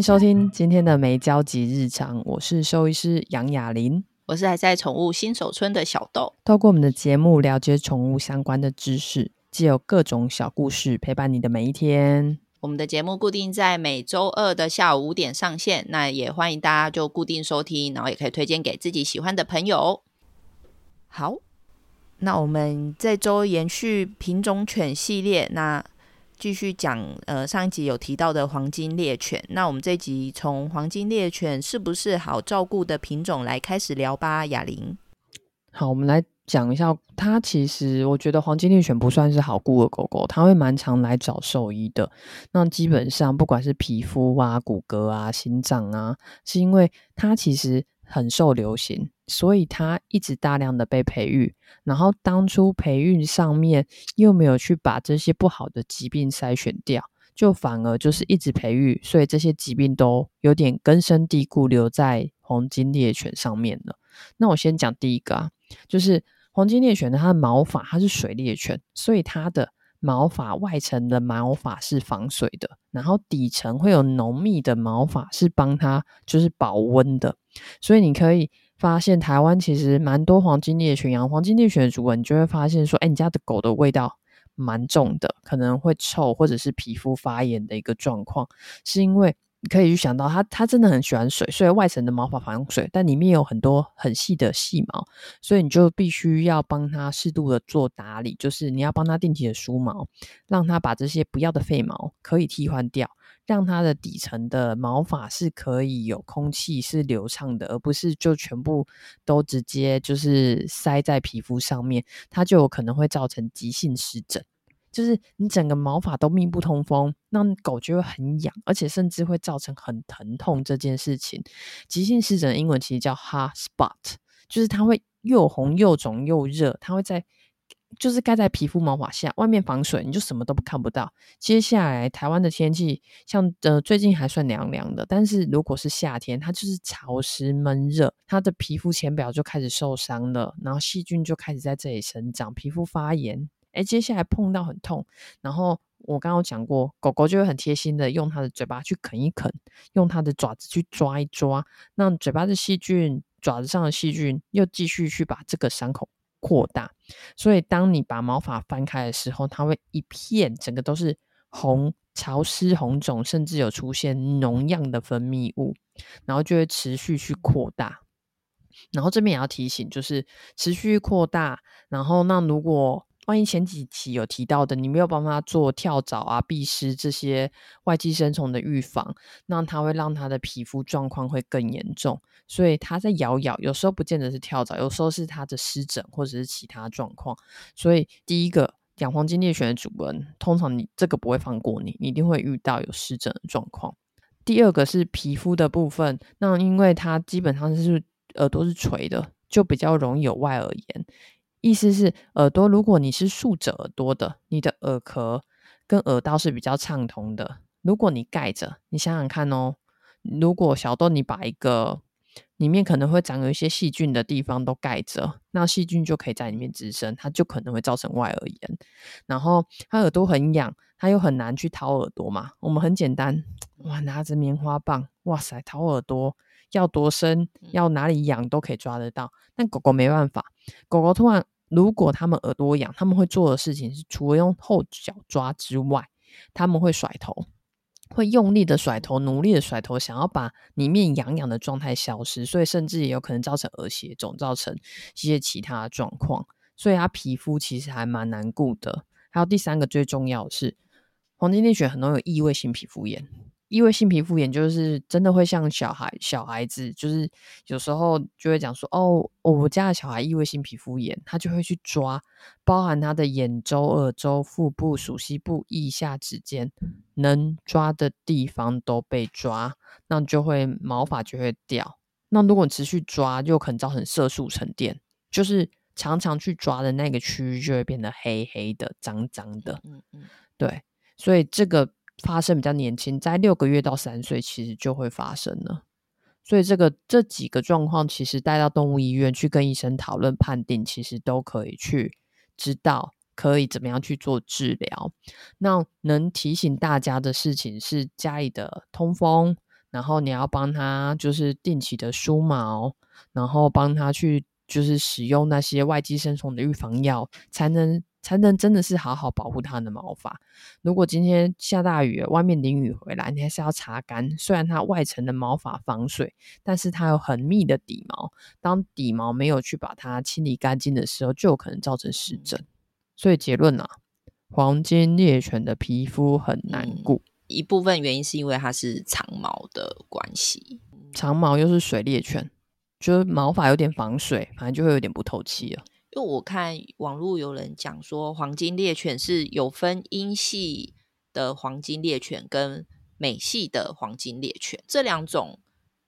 收听今天的没交集日常，我是兽医师杨雅琳，我是还在宠物新手村的小豆。透过我们的节目了解宠物相关的知识，既有各种小故事陪伴你的每一天。我们的节目固定在每周二的下午五点上线，那也欢迎大家就固定收听，然后也可以推荐给自己喜欢的朋友。好，那我们这周延续品种犬系列，那。继续讲，呃，上一集有提到的黄金猎犬，那我们这集从黄金猎犬是不是好照顾的品种来开始聊吧，雅琳。好，我们来讲一下，它其实我觉得黄金猎犬不算是好顾的狗狗，它会蛮常来找兽医的。那基本上不管是皮肤啊、骨骼啊、心脏啊，是因为它其实。很受流行，所以它一直大量的被培育。然后当初培育上面又没有去把这些不好的疾病筛选掉，就反而就是一直培育，所以这些疾病都有点根深蒂固留在黄金猎犬上面了。那我先讲第一个啊，就是黄金猎犬的它的毛发，它是水猎犬，所以它的。毛发外层的毛发是防水的，然后底层会有浓密的毛发是帮它就是保温的，所以你可以发现台湾其实蛮多黄金猎犬养黄金猎犬的主人，你就会发现说，哎，你家的狗的味道蛮重的，可能会臭或者是皮肤发炎的一个状况，是因为。你可以去想到它，它真的很喜欢水，所以外层的毛发防水，但里面有很多很细的细毛，所以你就必须要帮它适度的做打理，就是你要帮它定期的梳毛，让它把这些不要的废毛可以替换掉，让它的底层的毛发是可以有空气是流畅的，而不是就全部都直接就是塞在皮肤上面，它就有可能会造成急性湿疹。就是你整个毛发都密不通风，那狗就会很痒，而且甚至会造成很疼痛这件事情。急性湿疹英文其实叫 hot spot，就是它会又红又肿又热，它会在就是盖在皮肤毛发下，外面防水，你就什么都看不到。接下来台湾的天气像呃最近还算凉凉的，但是如果是夏天，它就是潮湿闷热，它的皮肤浅表就开始受伤了，然后细菌就开始在这里生长，皮肤发炎。诶，接下来碰到很痛，然后我刚刚讲过，狗狗就会很贴心的用它的嘴巴去啃一啃，用它的爪子去抓一抓，那嘴巴的细菌、爪子上的细菌又继续去把这个伤口扩大，所以当你把毛发翻开的时候，它会一片整个都是红、潮湿、红肿，甚至有出现脓样的分泌物，然后就会持续去扩大。然后这边也要提醒，就是持续扩大，然后那如果万一前几期有提到的，你没有帮他做跳蚤啊、壁虱这些外寄生虫的预防，那它会让它的皮肤状况会更严重。所以它在咬咬，有时候不见得是跳蚤，有时候是它的湿疹或者是其他状况。所以第一个养黄金猎犬的主人，通常你这个不会放过你，你一定会遇到有湿疹的状况。第二个是皮肤的部分，那因为它基本上是耳朵是垂的，就比较容易有外耳炎。意思是耳朵，如果你是竖着耳朵的，你的耳壳跟耳道是比较畅通的。如果你盖着，你想想看哦，如果小豆你把一个里面可能会长有一些细菌的地方都盖着，那细菌就可以在里面滋生，它就可能会造成外耳炎。然后它耳朵很痒，它又很难去掏耳朵嘛。我们很简单，哇，拿着棉花棒，哇塞，掏耳朵。要多深，要哪里痒都可以抓得到，但狗狗没办法。狗狗突然，如果它们耳朵痒，他们会做的事情是，除了用后脚抓之外，他们会甩头，会用力的甩头，努力的甩头，想要把里面痒痒的状态消失，所以甚至也有可能造成耳血肿，造成一些其他的状况。所以它皮肤其实还蛮难顾的。还有第三个最重要的是，黄金猎犬很容易有异位性皮肤炎。异位性皮肤炎就是真的会像小孩小孩子，就是有时候就会讲说，哦，我家的小孩异位性皮肤炎，他就会去抓，包含他的眼周、耳周、腹部、鼠蹊部、腋下、指尖，能抓的地方都被抓，那就会毛发就会掉。那如果持续抓，就可能造成色素沉淀，就是常常去抓的那个区域就会变得黑黑的、脏脏的。嗯嗯，对，所以这个。发生比较年轻，在六个月到三岁，其实就会发生了。所以这个这几个状况，其实带到动物医院去跟医生讨论判定，其实都可以去知道可以怎么样去做治疗。那能提醒大家的事情是家里的通风，然后你要帮他就是定期的梳毛，然后帮他去就是使用那些外寄生虫的预防药，才能。才能真的是好好保护它的毛发。如果今天下大雨，外面淋雨回来，你还是要擦干。虽然它外层的毛发防水，但是它有很密的底毛。当底毛没有去把它清理干净的时候，就有可能造成湿疹。所以结论啊，黄金猎犬的皮肤很难顾。嗯，一部分原因是因为它是长毛的关系，长毛又是水猎犬，就是毛发有点防水，反正就会有点不透气了。因为我看网络有人讲说，黄金猎犬是有分英系的黄金猎犬跟美系的黄金猎犬，这两种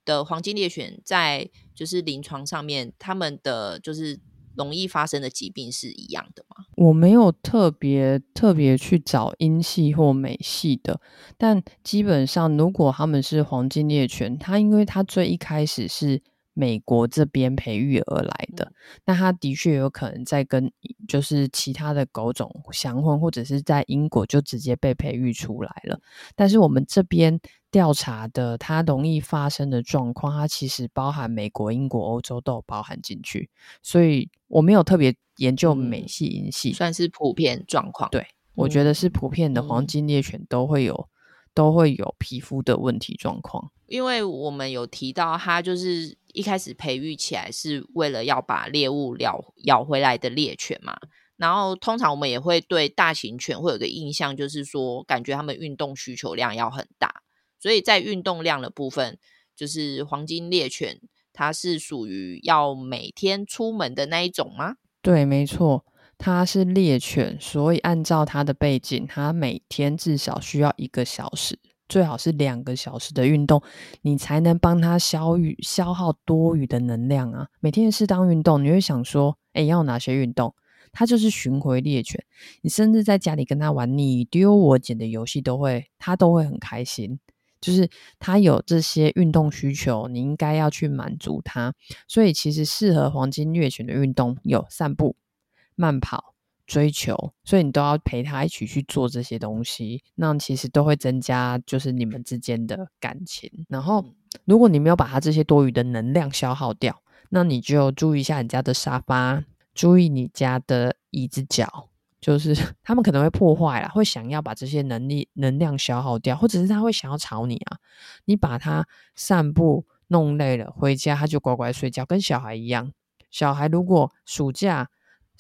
的黄金猎犬在就是临床上面，他们的就是容易发生的疾病是一样的吗？我没有特别特别去找英系或美系的，但基本上如果他们是黄金猎犬，它因为它最一开始是。美国这边培育而来的，那它的确有可能在跟就是其他的狗种相混，或者是在英国就直接被培育出来了。但是我们这边调查的它容易发生的状况，它其实包含美国、英国、欧洲都有包含进去，所以我没有特别研究美系、英系，算是普遍状况。对，我觉得是普遍的黄金猎犬都会有。都会有皮肤的问题状况，因为我们有提到，它就是一开始培育起来是为了要把猎物咬咬回来的猎犬嘛。然后通常我们也会对大型犬会有个印象，就是说感觉它们运动需求量要很大，所以在运动量的部分，就是黄金猎犬它是属于要每天出门的那一种吗？对，没错。它是猎犬，所以按照它的背景，它每天至少需要一个小时，最好是两个小时的运动，你才能帮他消余消耗多余的能量啊。每天适当运动，你会想说，哎，要哪些运动？他就是巡回猎犬，你甚至在家里跟他玩你丢我捡的游戏，都会他都会很开心。就是他有这些运动需求，你应该要去满足他。所以其实适合黄金猎犬的运动有散步。慢跑、追求，所以你都要陪他一起去做这些东西，那其实都会增加就是你们之间的感情。然后，如果你没有把他这些多余的能量消耗掉，那你就注意一下你家的沙发，注意你家的椅子脚，就是 他们可能会破坏了，会想要把这些能力能量消耗掉，或者是他会想要吵你啊。你把他散步弄累了，回家他就乖乖睡觉，跟小孩一样。小孩如果暑假，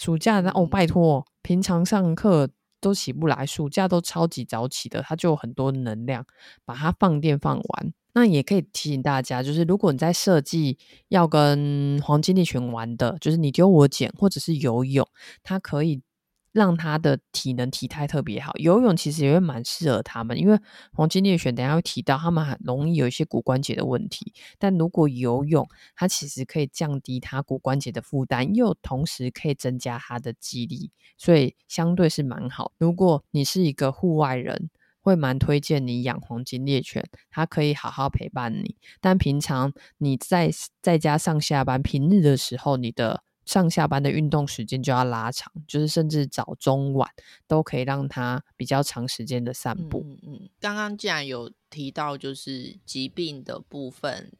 暑假那？哦，拜托，平常上课都起不来，暑假都超级早起的，他就有很多能量，把它放电放完。那也可以提醒大家，就是如果你在设计要跟黄金猎犬玩的，就是你丢我捡或者是游泳，它可以。让他的体能体态特别好，游泳其实也会蛮适合他们，因为黄金猎犬等下会提到，他们很容易有一些骨关节的问题，但如果游泳，它其实可以降低它骨关节的负担，又同时可以增加它的肌力，所以相对是蛮好。如果你是一个户外人，会蛮推荐你养黄金猎犬，它可以好好陪伴你，但平常你在在家上下班平日的时候，你的。上下班的运动时间就要拉长，就是甚至早中晚都可以让他比较长时间的散步。嗯嗯，刚刚既然有提到就是疾病的部分，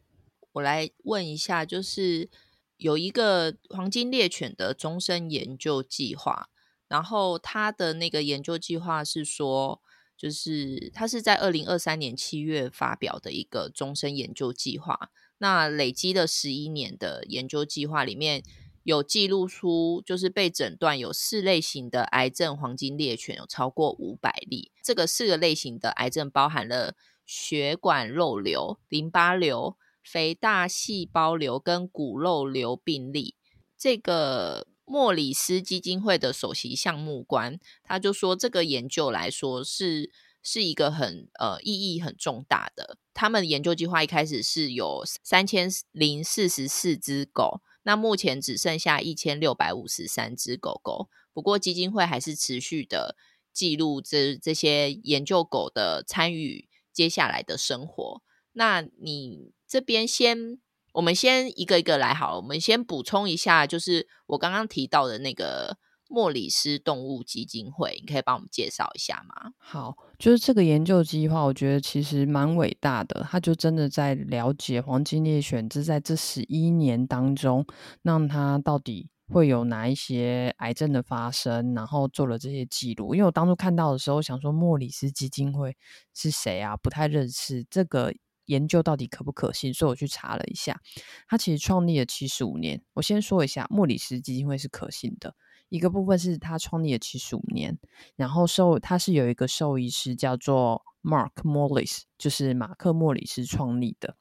我来问一下，就是有一个黄金猎犬的终身研究计划，然后他的那个研究计划是说，就是他是在二零二三年七月发表的一个终身研究计划，那累积了十一年的研究计划里面。有记录出，就是被诊断有四类型的癌症，黄金猎犬有超过五百例。这个四个类型的癌症包含了血管肉瘤、淋巴瘤、肥大细胞瘤跟骨肉瘤病例。这个莫里斯基金会的首席项目官他就说，这个研究来说是是一个很呃意义很重大的。他们研究计划一开始是有三千零四十四只狗。那目前只剩下一千六百五十三只狗狗，不过基金会还是持续的记录这这些研究狗的参与接下来的生活。那你这边先，我们先一个一个来好了，我们先补充一下，就是我刚刚提到的那个莫里斯动物基金会，你可以帮我们介绍一下吗？好，就是这个研究计划，我觉得其实蛮伟大的。他就真的在了解黄金猎犬，这在这十一年当中，让他到底会有哪一些癌症的发生，然后做了这些记录。因为我当初看到的时候，想说莫里斯基金会是谁啊？不太认识这个。研究到底可不可信？所以我去查了一下，他其实创立了七十五年。我先说一下，莫里斯基金会是可信的。一个部分是他创立了七十五年，然后兽他是有一个兽医师叫做 Mark Morris，就是马克莫里斯创立的。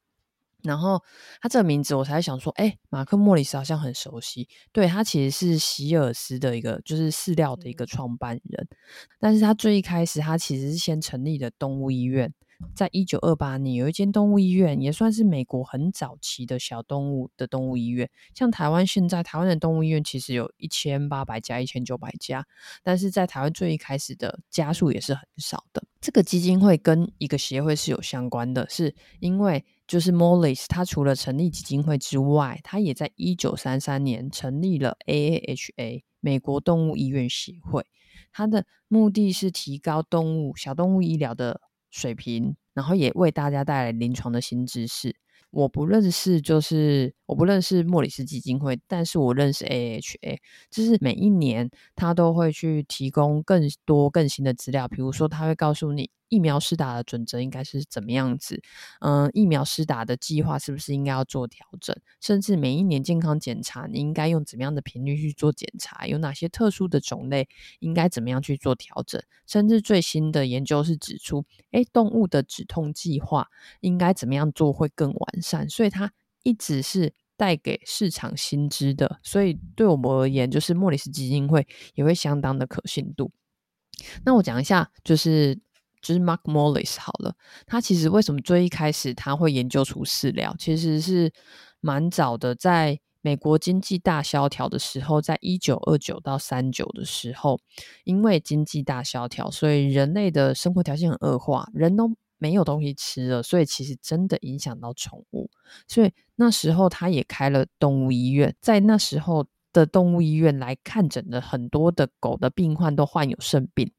然后他这个名字我才想说，哎，马克莫里斯好像很熟悉。对，他其实是希尔斯的一个，就是饲料的一个创办人。但是他最一开始，他其实是先成立的动物医院。在一九二八年，有一间动物医院，也算是美国很早期的小动物的动物医院。像台湾现在，台湾的动物医院其实有一千八百家、一千九百家，但是在台湾最一开始的家数也是很少的。这个基金会跟一个协会是有相关的，是因为就是 Morris，他除了成立基金会之外，他也在一九三三年成立了 AAHA 美国动物医院协会，它的目的是提高动物小动物医疗的。水平，然后也为大家带来临床的新知识。我不认识，就是我不认识莫里斯基金会，但是我认识 AHA，就是每一年他都会去提供更多更新的资料，比如说他会告诉你。疫苗施打的准则应该是怎么样子？嗯，疫苗施打的计划是不是应该要做调整？甚至每一年健康检查，你应该用怎么样的频率去做检查？有哪些特殊的种类应该怎么样去做调整？甚至最新的研究是指出，诶，动物的止痛计划应该怎么样做会更完善？所以它一直是带给市场新知的。所以对我们而言，就是莫里斯基金会也会相当的可信度。那我讲一下，就是。就是 Mark Morris 好了，他其实为什么最一开始他会研究出饲料，其实是蛮早的，在美国经济大萧条的时候，在一九二九到三九的时候，因为经济大萧条，所以人类的生活条件很恶化，人都没有东西吃了，所以其实真的影响到宠物，所以那时候他也开了动物医院，在那时候的动物医院来看诊的很多的狗的病患都患有肾病。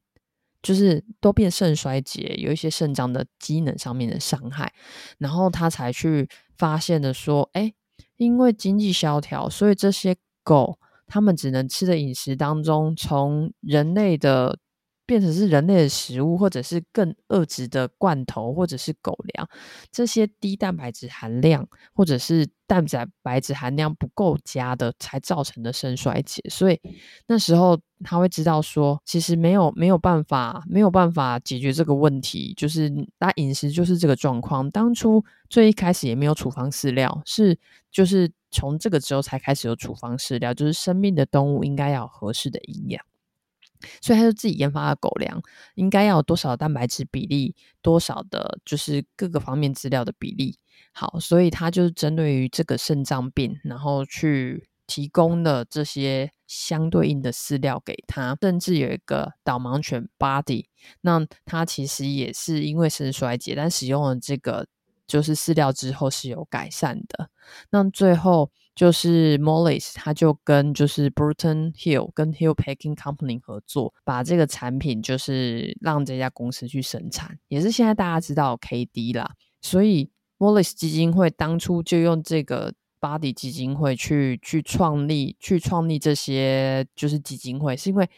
就是都变肾衰竭，有一些肾脏的机能上面的伤害，然后他才去发现的说，哎，因为经济萧条，所以这些狗它们只能吃的饮食当中，从人类的。变成是人类的食物，或者是更恶质的罐头，或者是狗粮，这些低蛋白质含量，或者是蛋白质含量不够佳的，才造成的肾衰竭。所以那时候他会知道说，其实没有没有办法，没有办法解决这个问题，就是他饮食就是这个状况。当初最一开始也没有处方饲料，是就是从这个时候才开始有处方饲料，就是生命的动物应该要合适的营养。所以他就自己研发的狗粮，应该要有多少蛋白质比例，多少的，就是各个方面资料的比例。好，所以他就是针对于这个肾脏病，然后去提供了这些相对应的饲料给他。甚至有一个导盲犬 Buddy，那他其实也是因为肾衰竭，但使用了这个就是饲料之后是有改善的。那最后。就是 Morris，他就跟就是 Burton Hill 跟 Hill Packing Company 合作，把这个产品就是让这家公司去生产，也是现在大家知道 KD 啦。所以 Morris 基金会当初就用这个 Body 基金会去去创立去创立这些就是基金会，是因为。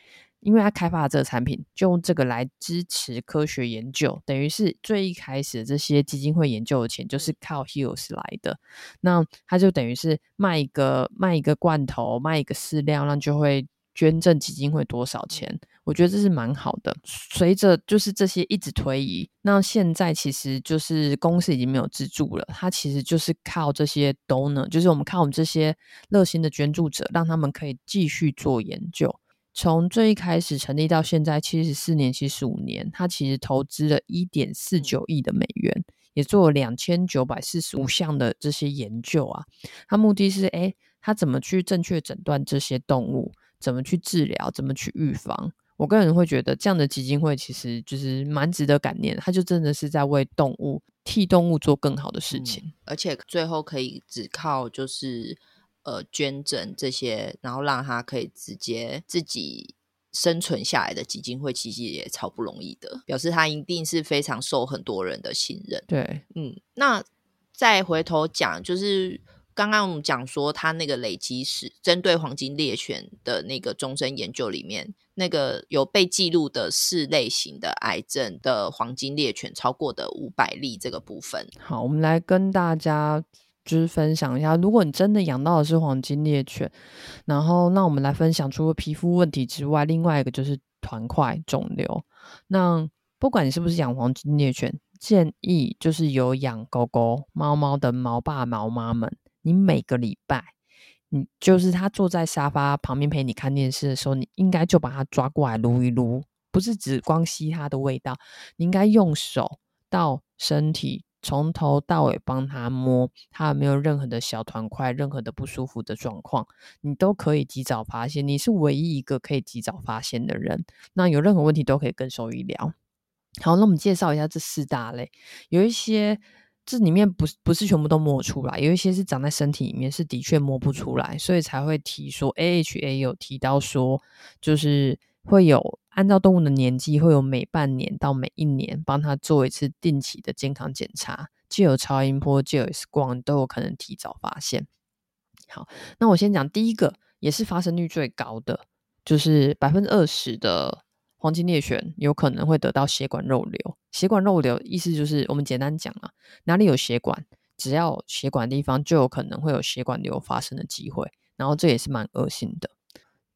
因为他开发了这个产品，就用这个来支持科学研究，等于是最一开始这些基金会研究的钱就是靠 Hills 来的。那他就等于是卖一个卖一个罐头，卖一个饲料，那就会捐赠基金会多少钱？我觉得这是蛮好的。随着就是这些一直推移，那现在其实就是公司已经没有资助了，他其实就是靠这些 donor，就是我们靠我们这些热心的捐助者，让他们可以继续做研究。从最一开始成立到现在七十四年、七十五年，他其实投资了一点四九亿的美元，也做了两千九百四十五项的这些研究啊。他目的是，诶，他怎么去正确诊断这些动物，怎么去治疗，怎么去预防。我个人会觉得，这样的基金会其实就是蛮值得感念，他就真的是在为动物、替动物做更好的事情，嗯，而且最后可以只靠就是。呃捐赠这些，然后让他可以直接自己生存下来的基金会，其实也超不容易的，表示他一定是非常受很多人的信任。对，嗯，那再回头讲，就是。刚刚我们讲说，他那个累积史针对黄金猎犬的那个终身研究里面，那个有被记录的四类型的癌症的黄金猎犬超过的五百例这个部分。好，我们来跟大家就是分享一下，如果你真的养到的是黄金猎犬，然后那我们来分享，除了皮肤问题之外，另外一个就是团块肿瘤。那不管你是不是养黄金猎犬，建议就是有养狗狗、猫猫的毛爸毛妈们。你每个礼拜，你就是他坐在沙发旁边陪你看电视的时候，你应该就把它抓过来撸一撸，不是只光吸它的味道，你应该用手到身体从头到尾帮他摸，他有没有任何的小团块、任何的不舒服的状况，你都可以及早发现。你是唯一一个可以及早发现的人，那有任何问题都可以跟兽医聊。好，那我们介绍一下这四大类，有一些。这里面不是不是全部都摸出来，有一些是长在身体里面，是的确摸不出来，所以才会提说 AHA 有提到说，就是会有按照动物的年纪，会有每半年到每一年帮他做一次定期的健康检查，既有超音波，既有 X 光，都有可能提早发现。好，那我先讲第一个，也是发生率最高的，就是百分之二十的。黄金猎犬有可能会得到血管肉瘤。血管肉瘤意思就是，我们简单讲啊，哪里有血管，只要血管地方就有可能会有血管瘤发生的机会。然后这也是蛮恶性的。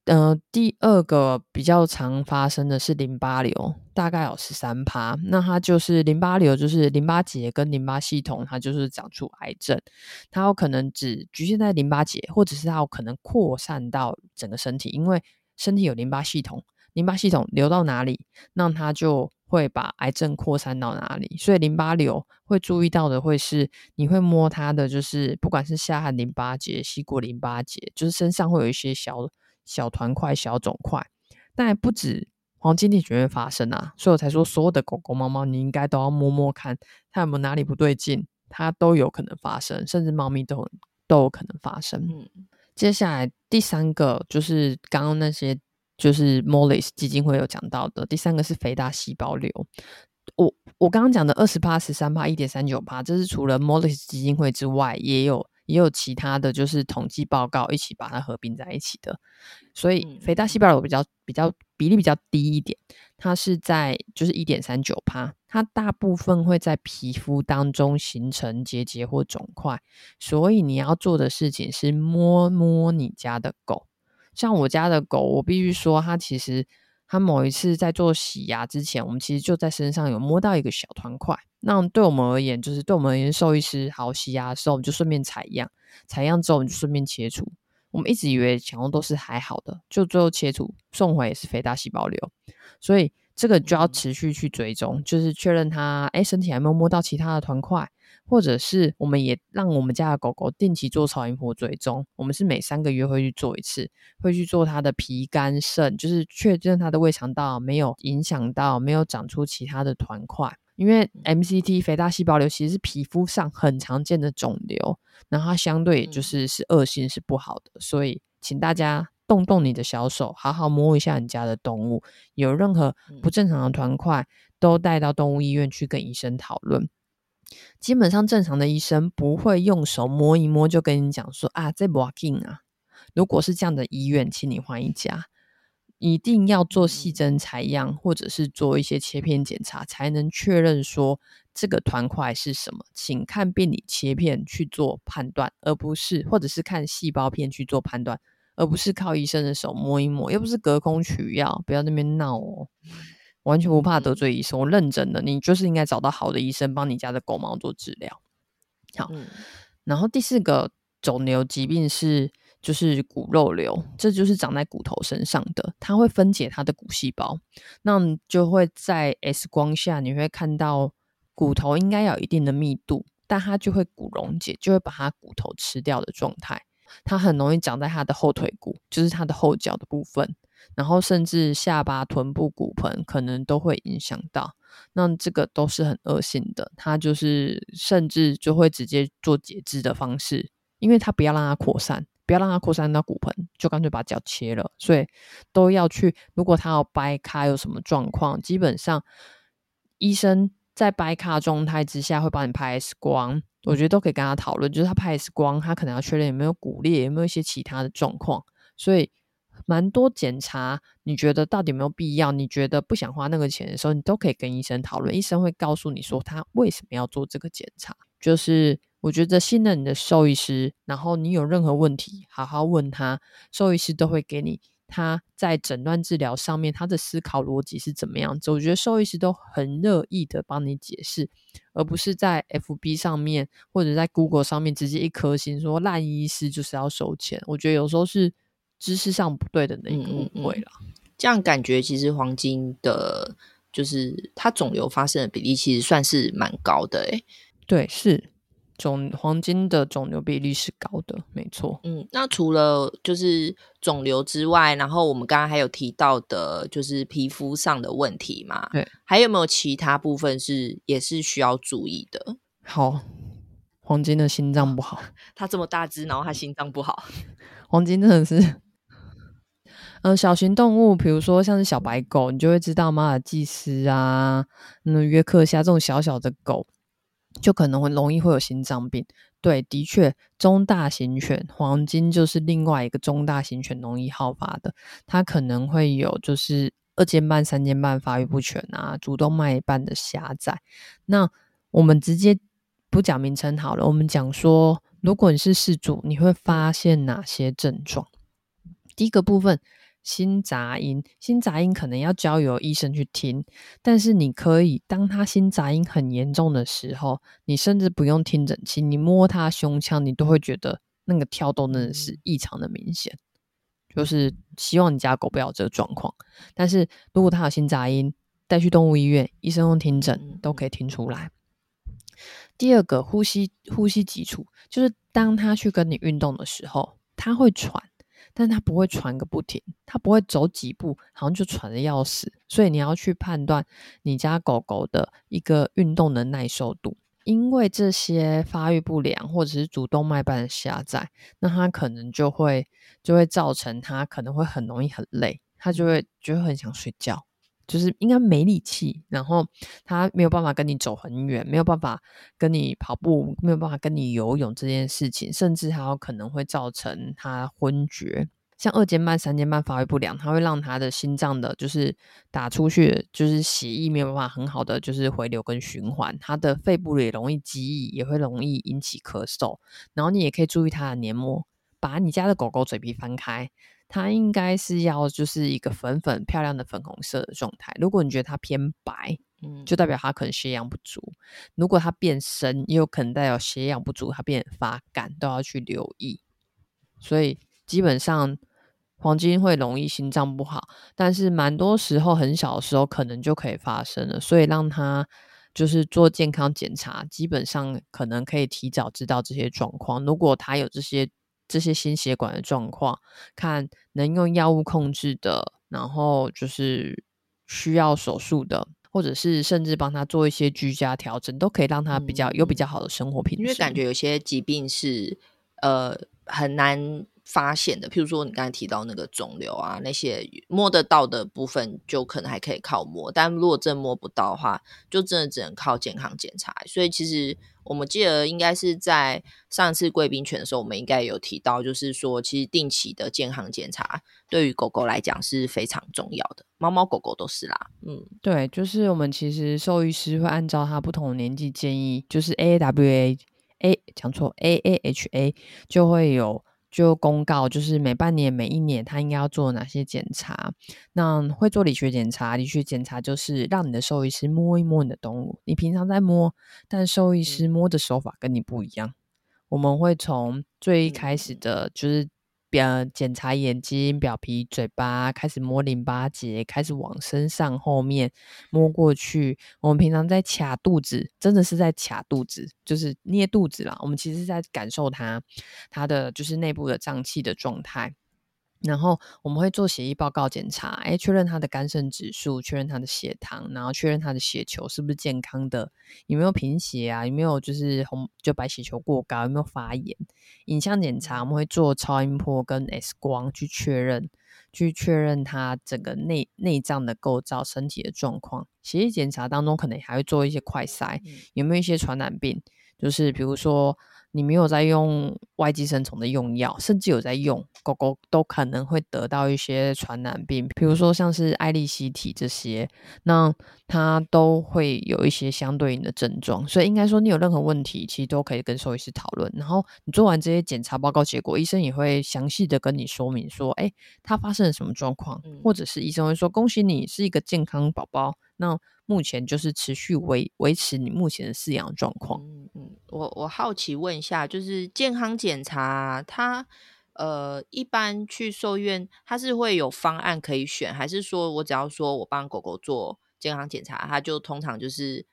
呃，第二个比较常发生的是淋巴瘤，大概有十三趴。那它就是淋巴瘤，就是淋巴结跟淋巴系统，它就是长出癌症。它有可能只局限在淋巴结，或者是它有可能扩散到整个身体，因为身体有淋巴系统。淋巴系统流到哪里，那它就会把癌症扩散到哪里。所以淋巴瘤会注意到的会是，你会摸它的，就是不管是下颌淋巴结、膝骨淋巴结，就是身上会有一些小小团块、小肿块。但还不止黄金猎犬会发生啊，所以我才说所有的狗狗、猫猫，你应该都要摸摸看，它有没有哪里不对劲，它都有可能发生，甚至猫咪都都有可能发生。嗯，接下来第三个就是刚刚那些。就是 Moelis 基金会有讲到的，第三个是肥大细胞瘤。我我刚刚讲的二十八、十三趴、一点三九趴，这是除了 Moelis 基金会之外，也有也有其他的就是统计报告一起把它合并在一起的。所以肥大细胞瘤比较比较比例比较低一点，它是在就是一点三九趴，它大部分会在皮肤当中形成结节或肿块。所以你要做的事情是摸摸你家的狗。像我家的狗，我必须说，它其实它某一次在做洗牙之前，我们其实就在身上有摸到一个小团块。那对我们而言，就是对我们而言，兽医师好洗牙的时候，我们就顺便采样，采样之后我们就顺便切除。我们一直以为全部都是还好的，就最后切除送回也是肥大细胞瘤，所以这个就要持续去追踪，就是确认他哎身体还没有摸到其他的团块。或者是我们也让我们家的狗狗定期做超音波追踪，我们是每三个月会去做一次，会去做它的脾肝肾，就是确认它的胃肠道没有影响到，没有长出其他的团块。因为 MCT 肥大细胞瘤其实是皮肤上很常见的肿瘤，然后它相对就是是恶性是不好的，所以请大家动动你的小手，好好摸一下你家的动物，有任何不正常的团块，都带到动物医院去跟医生讨论。基本上正常的医生不会用手摸一摸就跟你讲说啊，这不要紧啊。如果是这样的医院，请你换一家。一定要做细针采样，或者是做一些切片检查，才能确认说这个团块是什么。请看病理切片去做判断，而不是或者是看细胞片去做判断，而不是靠医生的手摸一摸，又不是隔空取药，不要那边闹哦。完全不怕得罪医生，我认真的，你就是应该找到好的医生帮你家的狗猫做治疗。好，嗯、然后第四个肿瘤疾病是就是骨肉瘤，这就是长在骨头身上的，它会分解它的骨细胞，那就会在 X 光下你会看到骨头应该有一定的密度，但它就会骨溶解，就会把它骨头吃掉的状态。它很容易长在它的后腿骨，就是它的后脚的部分。然后甚至下巴、臀部、骨盆可能都会影响到，那这个都是很恶性的。它就是甚至就会直接做截肢的方式，因为它不要让它扩散，不要让它扩散到骨盆，就干脆把脚切了。所以都要去，如果他要掰开有什么状况，基本上医生在掰卡状态之下会帮你拍 X 光，我觉得都可以跟他讨论。就是他拍 X 光，他可能要确认有没有骨裂，有没有一些其他的状况，所以。蛮多检查，你觉得到底有没有必要？你觉得不想花那个钱的时候，你都可以跟医生讨论。医生会告诉你说他为什么要做这个检查。就是我觉得信任你的兽医师，然后你有任何问题，好好问他，兽医师都会给你他在诊断治疗上面他的思考逻辑是怎么样子。我觉得兽医师都很乐意的帮你解释，而不是在 FB 上面或者在 Google 上面直接一颗心说烂医师就是要收钱。我觉得有时候是。知识上不对的那一个误会了，这样感觉其实黄金的，就是它肿瘤发生的比例其实算是蛮高的诶。对，是肿黄金的肿瘤比例是高的，没错。嗯，那除了就是肿瘤之外，然后我们刚刚还有提到的，就是皮肤上的问题嘛？对，还有没有其他部分是也是需要注意的？好，黄金的心脏不好，它这么大只，然后它心脏不好，黄金真的是。嗯、小型动物，比如说像是小白狗，你就会知道马尔济斯啊，那约克夏这种小小的狗，就可能会容易会有心脏病。对，的确，中大型犬黄金就是另外一个中大型犬容易好发的，它可能会有就是二尖瓣、三尖瓣发育不全啊，主动脉瓣的狭窄。那我们直接不讲名称好了，我们讲说，如果你是饲主，你会发现哪些症状？第一个部分。心杂音，心杂音可能要交由医生去听，但是你可以当他心杂音很严重的时候，你甚至不用听诊器，你摸他胸腔，你都会觉得那个跳动真的是异常的明显。就是希望你家狗不要这个状况，但是如果他有心杂音，带去动物医院，医生用听诊都可以听出来。第二个，呼吸呼吸急促，就是当他去跟你运动的时候，他会喘。但它不会喘个不停，它不会走几步好像就喘的要死，所以你要去判断你家狗狗的一个运动的耐受度，因为这些发育不良或者是主动脉瓣的狭窄，那它可能就会就会造成它可能会很容易很累，它就会就会很想睡觉，就是应该没力气，然后它没有办法跟你走很远，没有办法跟你跑步，没有办法跟你游泳这件事情，甚至还有可能会造成它昏厥。像二尖瓣、三尖瓣发育不良，它会让它的心脏的，就是打出去，就是血液没有办法很好的就是回流跟循环，它的肺部也容易积液，也会容易引起咳嗽。然后你也可以注意它的黏膜，把你家的狗狗嘴皮翻开。它应该是要就是一个粉粉漂亮的粉红色的状态。如果你觉得它偏白，嗯，就代表它可能血氧不足；如果它变深，也有可能代表血氧不足，它变发干，都要去留意。所以基本上黄金会容易心脏不好，但是蛮多时候很小的时候可能就可以发生了。所以让他就是做健康检查，基本上可能可以提早知道这些状况。如果他有这些。这些心血管的状况，看能用药物控制的，然后就是需要手术的，或者是甚至帮他做一些居家调整，都可以让他比较有比较好的生活品质。因为感觉有些疾病是呃很难发现的，譬如说你刚才提到那个肿瘤啊，那些摸得到的部分就可能还可以靠摸，但如果真摸不到的话，就真的只能靠健康检查。所以其实我们记得应该是在上次贵宾犬的时候，我们应该有提到，就是说其实定期的健康检查对于狗狗来讲是非常重要的，猫猫狗狗都是啦。嗯，对，就是我们其实兽医师会按照它不同的年纪建议，就是 AAWA A 讲错 AAHA 就会有。就公告，就是每半年、每一年，他应该要做哪些检查。那会做理学检查，理学检查就是让你的兽医师摸一摸你的动物。你平常在摸，但兽医师摸的手法跟你不一样。我们会从最一开始的，就是。表检查眼睛、表皮、嘴巴，开始摸淋巴结，开始往身上后面摸过去。我们平常在卡肚子，真的是在卡肚子，就是捏肚子啦。我们其实在感受它，它的就是内部的脏器的状态。然后我们会做血液报告检查，哎，确认他的肝肾指数，确认他的血糖，然后确认他的血球是不是健康的，有没有贫血啊，有没有就是红就白血球过高，有没有发炎。影像检查我们会做超音波跟 X 光去确认，去确认他整个内内脏的构造、身体的状况。血液检查当中可能还会做一些快筛，有没有一些传染病，就是比如说。你没有在用外寄生虫的用药，甚至有在用，狗狗都可能会得到一些传染病，比如说像是艾利希体这些，那它都会有一些相对应的症状。所以应该说，你有任何问题，其实都可以跟兽医师讨论。然后你做完这些检查报告结果，医生也会详细的跟你说明说，哎，它发生了什么状况，或者是医生会说，恭喜你是一个健康宝宝。那目前就是持续维维持你目前的饲养状况。我我好奇问一下，就是健康检查，它呃一般去兽医院，它是会有方案可以选，还是说我只要说我帮狗狗做健康检查，它就通常就是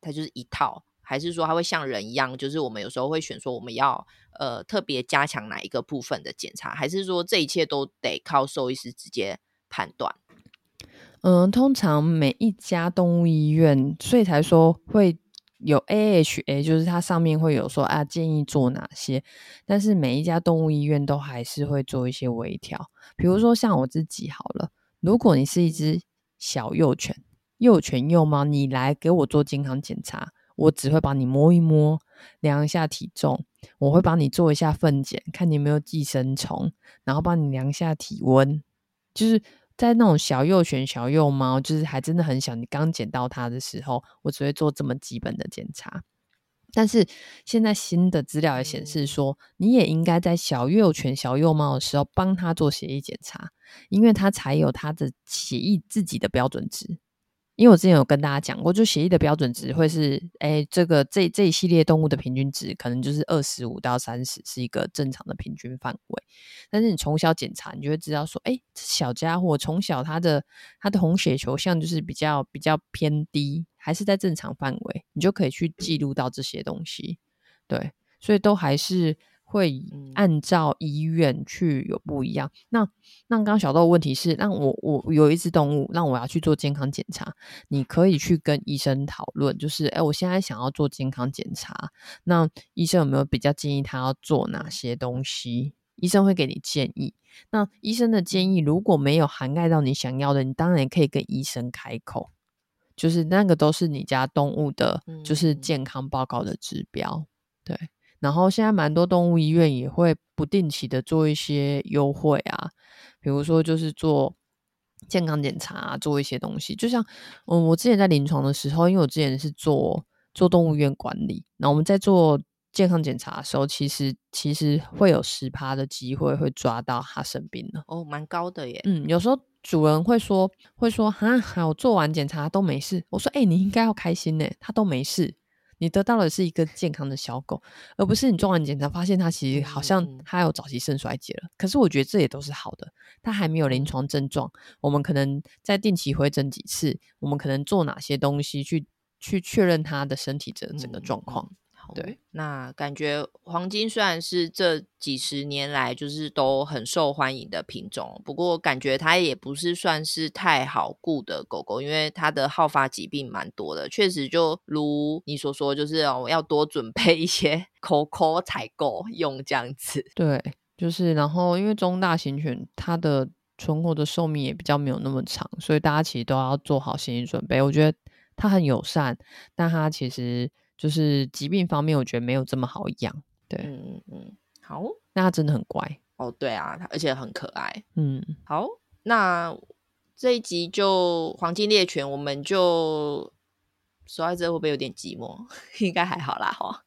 它就是一套，还是说它会像人一样，就是我们有时候会选说我们要呃特别加强哪一个部分的检查，还是说这一切都得靠兽医师直接判断？嗯，通常每一家动物医院，所以才说会有 AHA，就是它上面会有说啊，建议做哪些。但是每一家动物医院都还是会做一些微调。比如说像我自己好了，如果你是一只小幼犬，幼犬幼猫，你来给我做健康检查，我只会帮你摸一摸，量一下体重，我会帮你做一下粪检，看你有没有寄生虫，然后帮你量一下体温，就是。在那种小幼犬、小幼猫，就是还真的很小，你刚捡到它的时候，我只会做这么基本的检查。但是现在新的资料也显示说，你也应该在小幼犬、小幼猫的时候帮它做血液检查，因为它才有它的血液自己的标准值。因为我之前有跟大家讲过，就协议的标准值会是，哎，这个这这一系列动物的平均值可能就是二十五到三十是一个正常的平均范围。但是你从小检查，你就会知道说，哎，小家伙从小他的他的红血球像就是比较比较偏低，还是在正常范围，你就可以去记录到这些东西。对，所以都还是。会按照医院去有不一样。那那刚刚小豆的问题是，那我我有一只动物，那我要去做健康检查，你可以去跟医生讨论，就是哎，我现在想要做健康检查，那医生有没有比较建议他要做哪些东西？医生会给你建议。那医生的建议如果没有涵盖到你想要的，你当然也可以跟医生开口，就是那个都是你家动物的，就是健康报告的指标，对。然后现在蛮多动物医院也会不定期的做一些优惠啊，比如说就是做健康检查啊，做一些东西。就像嗯，我之前在临床的时候，因为我之前是做做动物医院管理，那我们在做健康检查的时候，其实其实会有十趴的机会会抓到它生病了。哦，蛮高的耶。嗯，有时候主人会说会说哈，我做完检查都没事。我说哎，你应该要开心呢，他都没事。你得到的是一个健康的小狗，而不是你做完检查发现它其实好像它有早期肾衰竭了。可是我觉得这也都是好的，它还没有临床症状，我们可能再定期回诊几次，我们可能做哪些东西去去确认它的身体的整个状况。对，那感觉黄金虽然是这几十年来就是都很受欢迎的品种，不过感觉它也不是算是太好顾的狗狗，因为它的好发疾病蛮多的。确实，就如你所说，就是哦，要多准备一些 口口采购用这样子。对，就是然后因为中大型犬它的存活的寿命也比较没有那么长，所以大家其实都要做好心理准备。我觉得它很友善，但它其实。就是疾病方面，我觉得没有这么好养。对，嗯嗯，好，那它真的很乖哦。对啊，而且很可爱。嗯，好，那这一集就黄金猎犬，我们就说到这，会不会有点寂寞？应该还好啦，哈，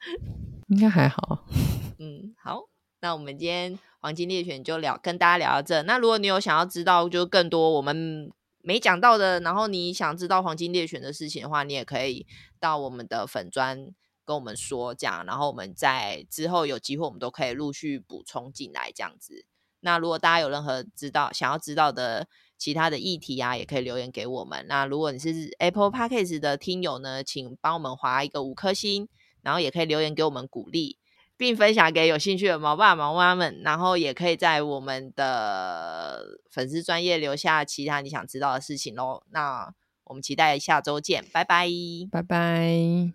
应该还好。嗯，好，那我们今天黄金猎犬就聊，跟大家聊到这。那如果你有想要知道，就更多我们。没讲到的，然后你想知道黄金猎犬的事情的话，你也可以到我们的粉专跟我们说，这样，然后我们在之后有机会，我们都可以陆续补充进来，这样子。那如果大家有任何知道想要知道的其他的议题啊，也可以留言给我们。那如果你是 Apple Podcast 的听友呢，请帮我们划一个五颗星，然后也可以留言给我们鼓励。并分享给有兴趣的毛爸毛妈们。然后也可以在我们的粉丝专页留下其他你想知道的事情喽。那我们期待下周见，拜拜，拜拜。